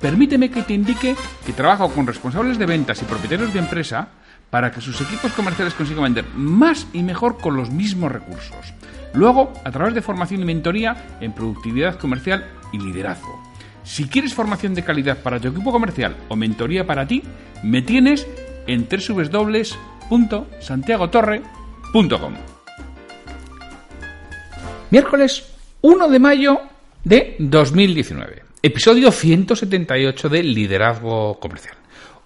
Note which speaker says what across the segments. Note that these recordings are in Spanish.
Speaker 1: permíteme que te indique que trabajo con responsables de ventas y propietarios de empresa para que sus equipos comerciales consigan vender más y mejor con los mismos recursos. Luego, a través de formación y mentoría en productividad comercial y liderazgo. Si quieres formación de calidad para tu equipo comercial o mentoría para ti, me tienes en www.santiagotorre.com. Miércoles 1 de mayo de 2019. Episodio 178 de Liderazgo Comercial.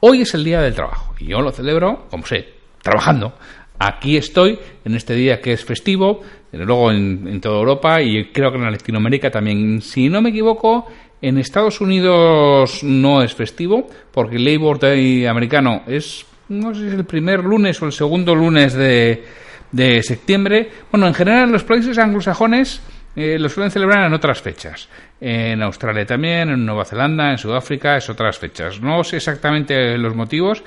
Speaker 1: Hoy es el Día del Trabajo y yo lo celebro, como sé, trabajando. Aquí estoy en este día que es festivo, luego en, toda Europa y creo que en Latinoamérica también. Si no me equivoco, en Estados Unidos no es festivo porque el Labor Day americano es, no sé si es el primer lunes o el segundo lunes de, de septiembre. Bueno, en general en los países anglosajones eh, lo suelen celebrar en otras fechas. En Australia también, en Nueva Zelanda, en Sudáfrica, es otras fechas. No sé exactamente los motivos.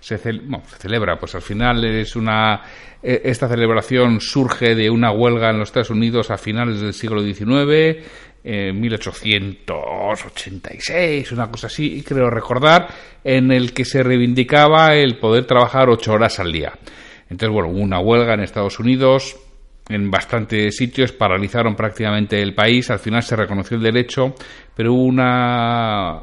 Speaker 1: Se, celebra, pues al final es una. E, esta celebración surge de una huelga en los Estados Unidos a finales del siglo XIX, en 1886, una cosa así, creo recordar, en el que se reivindicaba el poder trabajar ocho horas al día. Entonces, bueno, hubo una huelga en Estados Unidos, en bastantes sitios, paralizaron prácticamente el país, al final se reconoció el derecho, pero hubo una,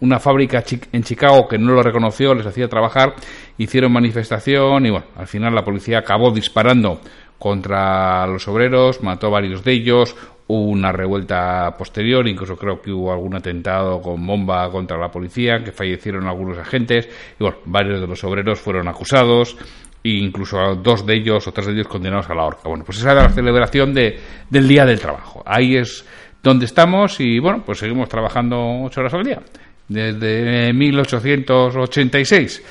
Speaker 1: una fábrica en Chicago que no lo reconoció, les hacía trabajar, hicieron manifestación y bueno, al final la policía acabó disparando contra los obreros, mató a varios de ellos, hubo una revuelta posterior, incluso creo que hubo algún atentado con bomba contra la policía, que fallecieron algunos agentes, y bueno, varios de los obreros fueron acusados, e incluso dos de ellos o tres de ellos condenados a la horca. Bueno, pues esa era la celebración de, del Día del Trabajo. Ahí es donde estamos y bueno, pues seguimos trabajando ocho horas al día, desde 1886.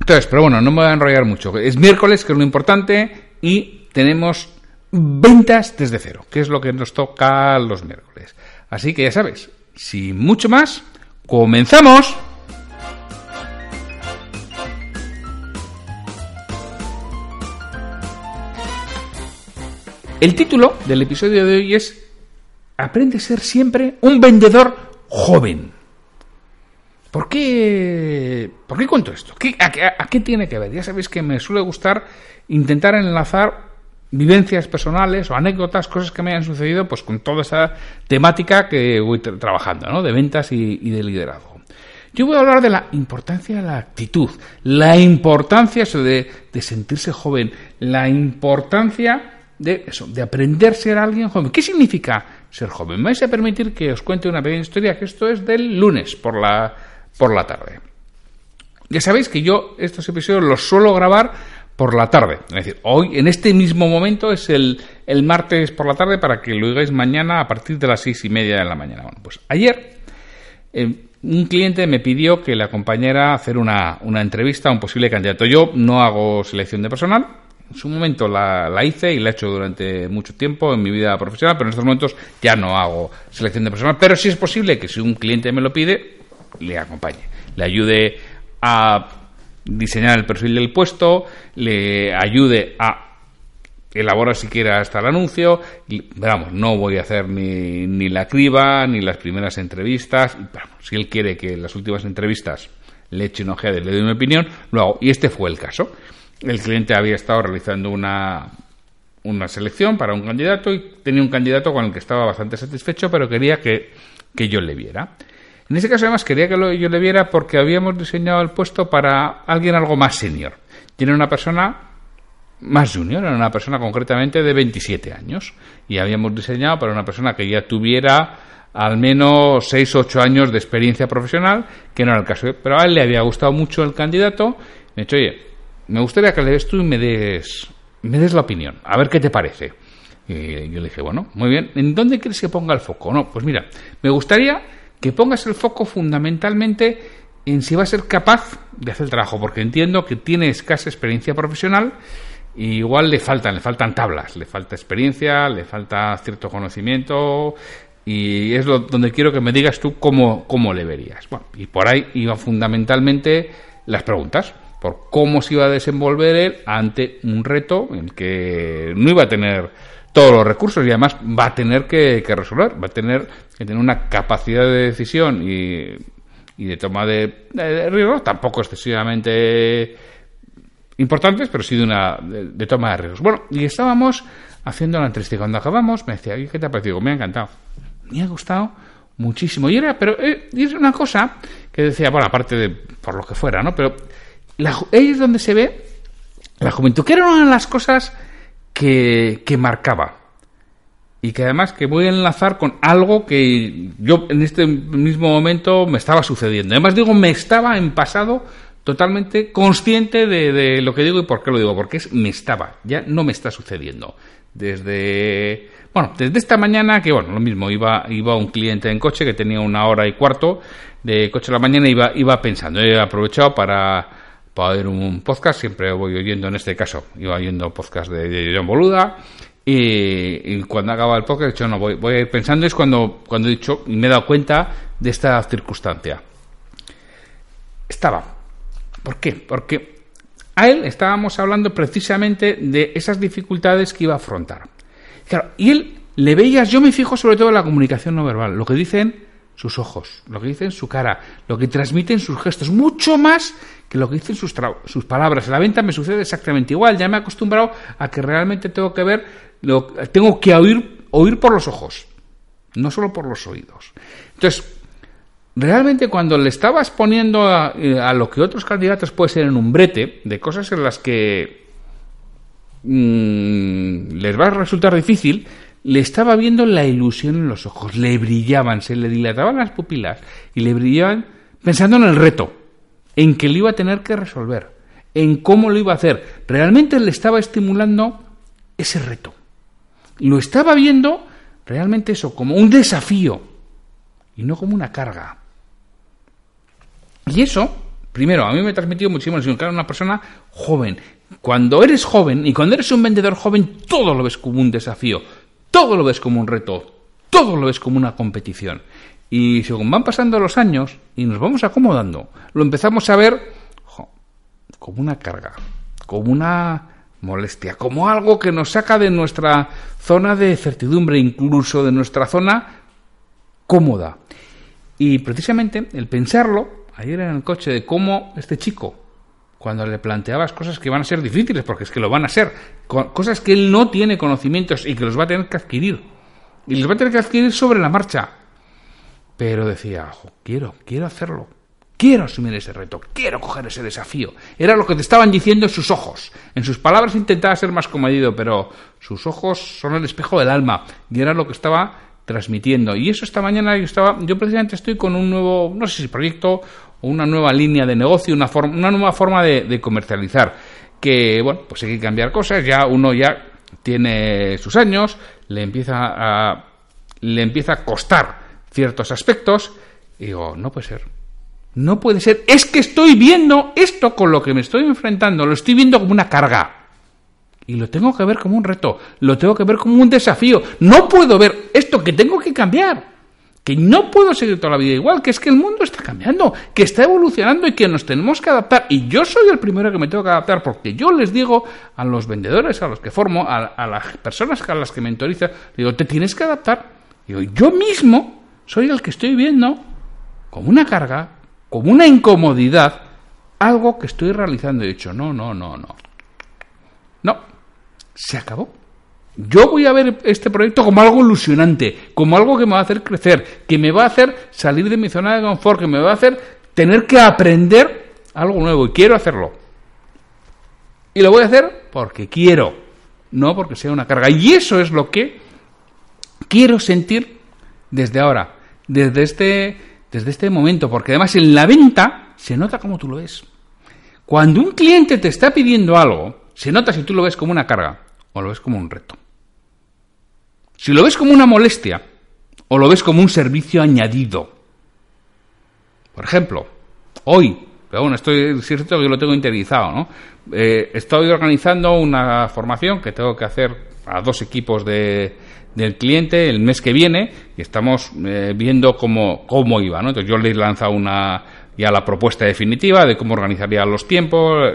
Speaker 1: Entonces, pero bueno, no me voy a enrollar mucho. Es miércoles, que es lo importante, y tenemos ventas desde cero, que es lo que nos toca los miércoles. Así que ya sabes, sin mucho más, comenzamos. El título del episodio de hoy es Aprende a ser siempre un vendedor joven. ¿Por qué, ¿Por qué cuento esto? a, qué tiene que ver? Ya sabéis que me suele gustar intentar enlazar vivencias personales o anécdotas, cosas que me hayan sucedido, pues con toda esa temática que voy trabajando, ¿no? De ventas y, de liderazgo. Yo voy a hablar de la importancia de la actitud, la importancia de sentirse joven, la importancia de eso, de aprender a ser alguien joven. ¿Qué significa ser joven? Me vais a permitir que os cuente una pequeña historia, que esto es del lunes por la, por la tarde. Ya sabéis que yo estos episodios los suelo grabar por la tarde. Es decir, hoy, en este mismo momento, es el, el martes por la tarde para que lo oigáis mañana a partir de las seis y media de la mañana. Bueno, pues ayer eh, un cliente me pidió que le acompañara a hacer una, una entrevista a un posible candidato. Yo no hago selección de personal, en su momento la, la, hice y la he hecho durante mucho tiempo en mi vida profesional, pero en estos momentos ya no hago selección de personal. Pero sí es posible que si un cliente me lo pide, le acompañe, le ayude a diseñar el perfil del puesto, le ayude a elaborar siquiera hasta el anuncio. Y, vamos, no voy a hacer ni, ni la criba, ni las primeras entrevistas. si él quiere que las últimas entrevistas le eche una ojeada y le dé una opinión, lo hago. Y este fue el caso. El cliente había estado realizando una, una selección para un candidato y tenía un candidato con el que estaba bastante satisfecho, pero quería que, que yo le viera. En ese caso, además, quería que yo le viera porque habíamos diseñado el puesto para alguien algo más senior. Tiene una persona más junior, era una persona concretamente de 27 años. Y habíamos diseñado para una persona que ya tuviera al menos 6 o 8 años de experiencia profesional, que no era el caso. Pero a él le había gustado mucho el candidato. Me ha dicho, oye, me gustaría que le des tú y me des, me des la opinión, a ver qué te parece. Y yo le dije, bueno, muy bien, ¿en dónde quieres que ponga el foco? No, pues mira, me gustaría que pongas el foco fundamentalmente en si va a ser capaz de hacer el trabajo, porque entiendo que tiene escasa experiencia profesional y igual le faltan, le faltan tablas, le falta experiencia, le falta cierto conocimiento y es lo, donde quiero que me digas tú cómo, cómo le verías. Bueno, y por ahí iban fundamentalmente las preguntas por cómo se iba a desenvolver él ante un reto en que no iba a tener todos los recursos y además va a tener que, resolver, va a tener que tener una capacidad de decisión y, de toma de, riesgos tampoco excesivamente importantes, pero sí de una de, toma de riesgos. Bueno, y estábamos haciendo la entrevista y cuando acabamos me decía, ¿qué te ha parecido? Me ha encantado. Me ha gustado muchísimo. Y era, pero eh, es una cosa que decía, bueno, aparte de por lo que fuera, ¿no? Pero ahí es donde se ve la juventud, que era una de las cosas que, que marcaba. Y que además que voy a enlazar con algo que yo en este mismo momento me estaba sucediendo. Además digo, me estaba en pasado totalmente consciente de, de, lo que digo y por qué lo digo. Porque es me estaba, ya no me está sucediendo. Desde, bueno, desde esta mañana que, bueno, lo mismo, iba, iba un cliente en coche que tenía una hora y cuarto de coche a la mañana iba, iba pensando. He aprovechado para para oír un podcast, siempre voy oyendo, en este caso, iba oyendo podcast de, John Boluda, y, cuando acaba el podcast, he dicho, no, voy, voy pensando, es cuando, cuando he dicho, y me he dado cuenta de esta circunstancia. Estaba. ¿Por qué? Porque a él estábamos hablando precisamente de esas dificultades que iba a afrontar. Claro, y él le veías, yo me fijo sobre todo en la comunicación no verbal, lo que dicen sus ojos, lo que dicen su cara, lo que transmiten sus gestos, mucho más que lo que dicen sus, sus palabras. En la venta me sucede exactamente igual, ya me he acostumbrado a que realmente tengo que ver, lo, tengo que oír, por los ojos, no solo por los oídos. Entonces, realmente cuando le estabas poniendo a, a lo que otros candidatos puede ser en un brete, de cosas en las que mmm, les va a resultar difícil, le estaba viendo la ilusión en los ojos, le brillaban, se le dilataban las pupilas y le brillaban pensando en el reto, en que le iba a tener que resolver, en cómo lo iba a hacer. Realmente le estaba estimulando ese reto. Lo estaba viendo realmente eso, como un desafío y no como una carga. Y eso, primero, a mí me ha transmitido muchísimo, que era una persona joven. Cuando eres joven y cuando eres un vendedor joven, todo lo ves como un desafío todo lo ves como un reto, todo lo ves como una competición. Y según van pasando los años y nos vamos acomodando, lo empezamos a ver como una carga, como una molestia, como algo que nos saca de nuestra zona de certidumbre, incluso de nuestra zona cómoda. Y precisamente el pensarlo, ayer en el coche, de cómo este chico cuando le planteabas cosas que van a ser difíciles, porque es que lo van a ser, cosas que él no tiene conocimientos y que los va a tener que adquirir. Y los va a tener que adquirir sobre la marcha. Pero decía, quiero, quiero hacerlo. Quiero asumir ese reto, quiero coger ese desafío. Era lo que te estaban diciendo en sus ojos. En sus palabras intentaba ser más comedido, pero sus ojos son el espejo del alma. Y era lo que estaba transmitiendo. Y eso esta mañana yo estaba, yo precisamente estoy con un nuevo, no sé si proyecto una nueva línea de negocio, una, forma, una nueva forma de, comercializar. Que, bueno, pues hay que cambiar cosas, ya uno ya tiene sus años, le empieza a, le empieza a costar ciertos aspectos, y digo, no puede ser. No puede ser. Es que estoy viendo esto con lo que me estoy enfrentando, lo estoy viendo como una carga. Y lo tengo que ver como un reto, lo tengo que ver como un desafío. No puedo ver esto que tengo que cambiar que no puedo seguir toda la vida igual, que es que el mundo está cambiando, que está evolucionando y que nos tenemos que adaptar. Y yo soy el primero que me tengo que adaptar porque yo les digo a los vendedores a los que formo, a, las personas a las que mentorizo, digo, te tienes que adaptar. Digo, yo mismo soy el que estoy viendo como una carga, como una incomodidad, algo que estoy realizando. He dicho, no, no, no, no. se acabó. Yo voy a ver este proyecto como algo ilusionante, como algo que me va a hacer crecer, que me va a hacer salir de mi zona de confort, que me va a hacer tener que aprender algo nuevo y quiero hacerlo. Y lo voy a hacer porque quiero, no porque sea una carga. Y eso es lo que quiero sentir desde ahora, desde este, desde este momento, porque además en la venta se nota como tú lo ves. Cuando un cliente te está pidiendo algo, se nota si tú lo ves como una carga o lo ves como un reto. Si lo ves como una molestia o lo ves como un servicio añadido. Por ejemplo, hoy, pero bueno, estoy cierto que lo tengo interiorizado, ¿no? Eh, estoy organizando una formación que tengo que hacer a dos equipos de, del cliente el mes que viene y estamos eh, viendo cómo, cómo iba, ¿no? Entonces yo le he lanzado una, ya la propuesta definitiva de cómo organizaría los tiempos,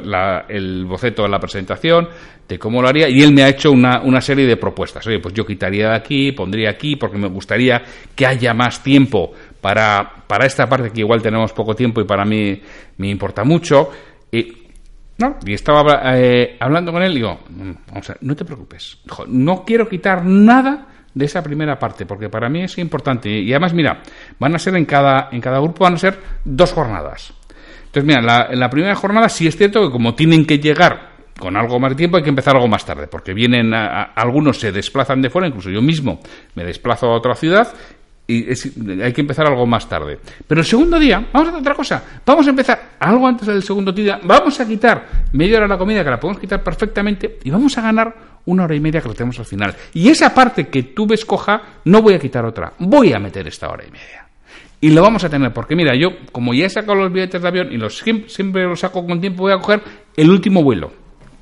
Speaker 1: el boceto de la presentación, de cómo lo haría, y él me ha hecho una, una, serie de propuestas. Oye, pues yo quitaría de aquí, pondría aquí, porque me gustaría que haya más tiempo para, para esta parte que igual tenemos poco tiempo y para mí me importa mucho. Y, no, y estaba eh, hablando con él digo, mm, vamos a no te preocupes, no quiero quitar nada de esa primera parte, porque para mí es importante. Y además, mira, van a ser en cada, en cada grupo van a ser dos jornadas. Entonces, mira, la, en la primera jornada sí es cierto que como tienen que llegar con algo más de tiempo hay que empezar algo más tarde, porque vienen algunos se desplazan de fuera, incluso yo mismo me desplazo a otra ciudad y hay que empezar algo más tarde. Pero el segundo día, vamos a hacer otra cosa. Vamos a empezar algo antes del segundo día. Vamos a quitar media hora la comida, que la podemos quitar perfectamente, y vamos a ganar una hora y media que lo tenemos al final. Y esa parte que tú ves coja, no voy a quitar otra. Voy a meter esta hora y media. Y lo vamos a tener, porque mira, yo, como ya he sacado los billetes de avión y los siempre los saco con tiempo, voy a coger el último vuelo.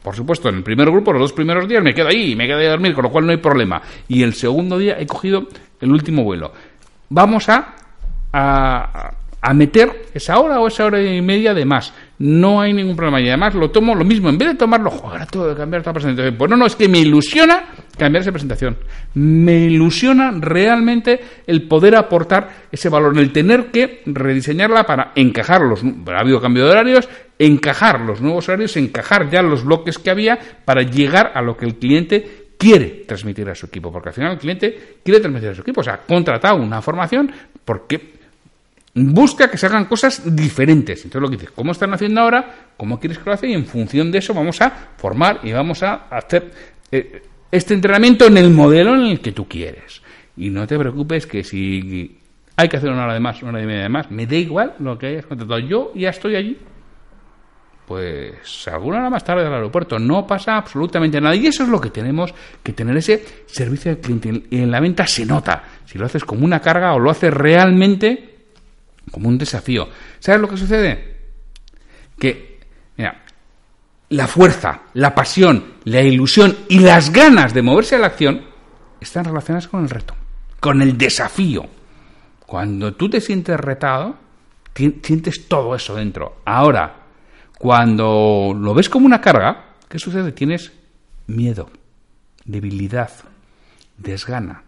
Speaker 1: Por supuesto, en el primer grupo, los dos primeros días me quedo ahí, me quedo a dormir, con lo cual no hay problema. Y el segundo día he cogido el último vuelo vamos a, a, meter esa hora o esa hora y media de más. No hay ningún problema. Y además lo tomo lo mismo. En vez de tomarlo, joder, tengo que cambiar esta presentación. Pues no, no, es que me ilusiona cambiar esa presentación. Me ilusiona realmente el poder aportar ese valor, el tener que rediseñarla para encajar los. Ha habido cambio de horarios, encajar los nuevos horarios, encajar ya los bloques que había para llegar a lo que el cliente quiere transmitir a su equipo, porque al final el cliente quiere transmitir a su equipo. O sea, ha contratado una formación porque busca que se hagan cosas diferentes. Entonces lo que dice, ¿cómo están haciendo ahora? ¿Cómo quieres que lo haga? Y en función de eso vamos a formar y vamos a hacer eh, este entrenamiento en el modelo en el que tú quieres. Y no te preocupes que si hay que hacer una hora de más, una hora y media de más, me da igual lo que hayas contratado. Yo ya estoy allí pues alguna hora más tarde del aeropuerto. No pasa absolutamente nada. Y eso es lo que tenemos que tener ese servicio al cliente. En la venta se nota si lo haces como una carga o lo haces realmente como un desafío. ¿Sabes lo que sucede? Que, mira, la fuerza, la pasión, la ilusión y las ganas de moverse a la acción están relacionadas con el reto, con el desafío. Cuando tú te sientes retado, sientes todo eso dentro. Ahora, cuando lo ves como una carga, ¿qué sucede? Tienes miedo, debilidad, desgana.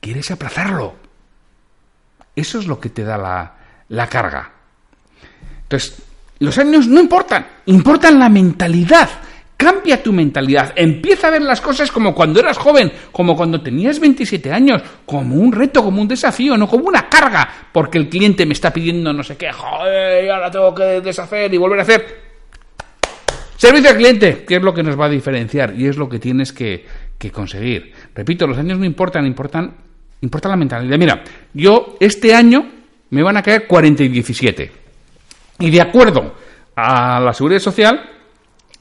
Speaker 1: Quieres aplazarlo. Eso es lo que te da la, la carga. Entonces, los años no importan, importan la mentalidad. Cambia tu mentalidad. Empieza a ver las cosas como cuando eras joven, como cuando tenías 27 años, como un reto, como un desafío, no como una carga, porque el cliente me está pidiendo no sé qué, joder, ahora tengo que deshacer y volver a hacer. Servicio al cliente, que es lo que nos va a diferenciar y es lo que tienes que, que conseguir. Repito, los años no importan, importan, importa la mentalidad. Mira, yo este año me van a caer 40 y 17. Y de acuerdo a la seguridad social,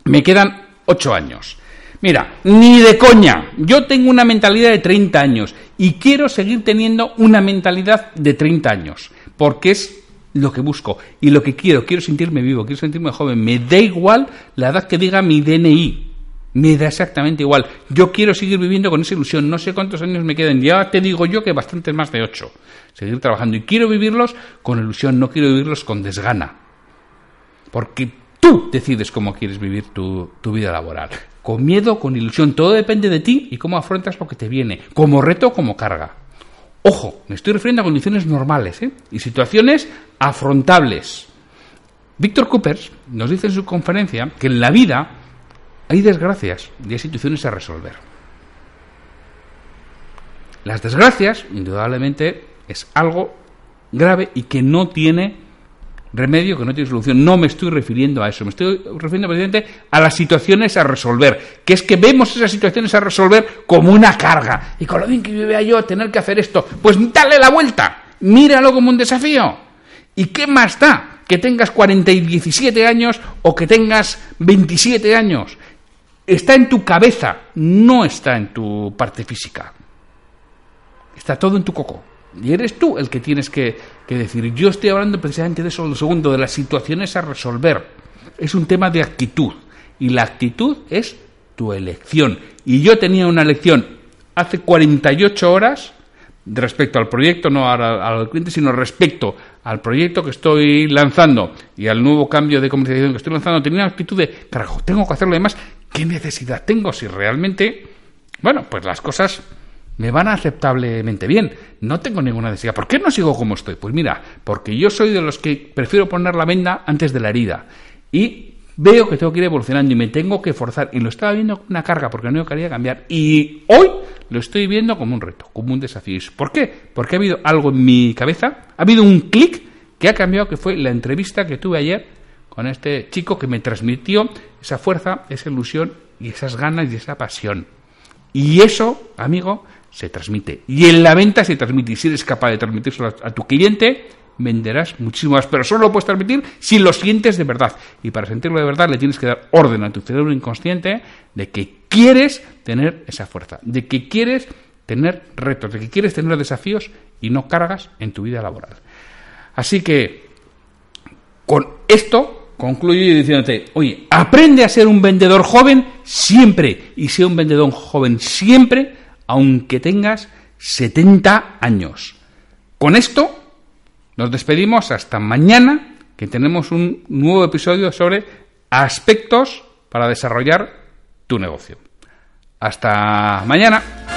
Speaker 1: me quedan ocho años. Mira, ni de coña. Yo tengo una mentalidad de 30 años y quiero seguir teniendo una mentalidad de 30 años, porque es lo que busco y lo que quiero. Quiero sentirme vivo, quiero sentirme joven. Me da igual la edad que diga mi DNI. Me da exactamente igual. Yo quiero seguir viviendo con esa ilusión. No sé cuántos años me quedan. Ya te digo yo que bastante más de ocho. Seguir trabajando. Y quiero vivirlos con ilusión, no quiero vivirlos con desgana. Porque Tú decides cómo quieres vivir tu, vida laboral. Con miedo, con ilusión. Todo depende de ti y cómo afrontas lo que te viene. Como reto, como carga. Ojo, me estoy refiriendo a condiciones normales ¿eh? y situaciones afrontables. Víctor Coopers nos dice en su conferencia que en la vida hay desgracias y hay situaciones a resolver. Las desgracias, indudablemente, es algo grave y que no tiene remedio, que no tiene solución. No me estoy refiriendo a eso, me estoy refiriendo precisamente a las situaciones a resolver, que es que vemos esas situaciones a resolver como una carga. Y con lo bien que vea yo tener que hacer esto, pues dale la vuelta, míralo como un desafío. ¿Y qué más da que tengas 40 y 17 años o que tengas 27 años? Está en tu cabeza, no está en tu parte física. Está todo en tu coco. Y eres tú el que tienes que, decir. Yo estoy hablando precisamente de eso, segundo, de las situaciones a resolver. Es un tema de actitud. Y la actitud es tu elección. Y yo tenía una elección hace 48 horas respecto al proyecto, no al, cliente, sino respecto al proyecto que estoy lanzando y al nuevo cambio de comunicación que estoy lanzando, tenía una actitud de, carajo, tengo que hacerlo además, ¿qué necesidad tengo si realmente, bueno, pues las cosas me van aceptablemente bien. No tengo ninguna necesidad. ¿Por qué no sigo como estoy? Pues mira, porque yo soy de los que prefiero poner la venda antes de la herida. Y veo que tengo que ir evolucionando y me tengo que forzar. Y lo estaba viendo como una carga porque no quería cambiar. Y hoy lo estoy viendo como un reto, como un desafío. ¿Por qué? Porque ha habido algo en mi cabeza, ha habido un clic que ha cambiado, que fue la entrevista que tuve ayer con este chico que me transmitió esa fuerza, esa ilusión y esas ganas y esa pasión. Y eso, amigo, se transmite. Y en la venta se transmite. Y si eres capaz de transmitirlo a, tu cliente, venderás muchísimo más. Pero solo lo puedes transmitir si lo sientes de verdad. Y para sentirlo de verdad le tienes que dar orden a tu cerebro inconsciente de que quieres tener esa fuerza, de que quieres tener retos, de que quieres tener desafíos y no cargas en tu vida laboral. Así que con esto concluyo diciéndote, oye, aprende a ser un vendedor joven siempre y sea un vendedor joven siempre aunque tengas 70 años. Con esto nos despedimos hasta mañana, que tenemos un nuevo episodio sobre aspectos para desarrollar tu negocio. Hasta mañana.